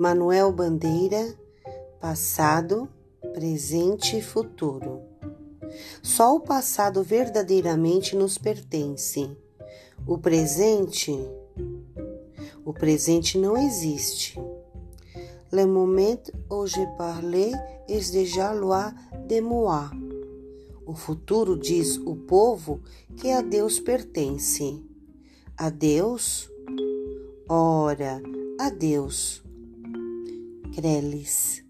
Manuel Bandeira, passado, presente e futuro. Só o passado verdadeiramente nos pertence. O presente, o presente não existe. Le moment où je parle est déjà loi de moi. O futuro diz o povo que a Deus pertence. A Deus? Ora, a Deus. Creles.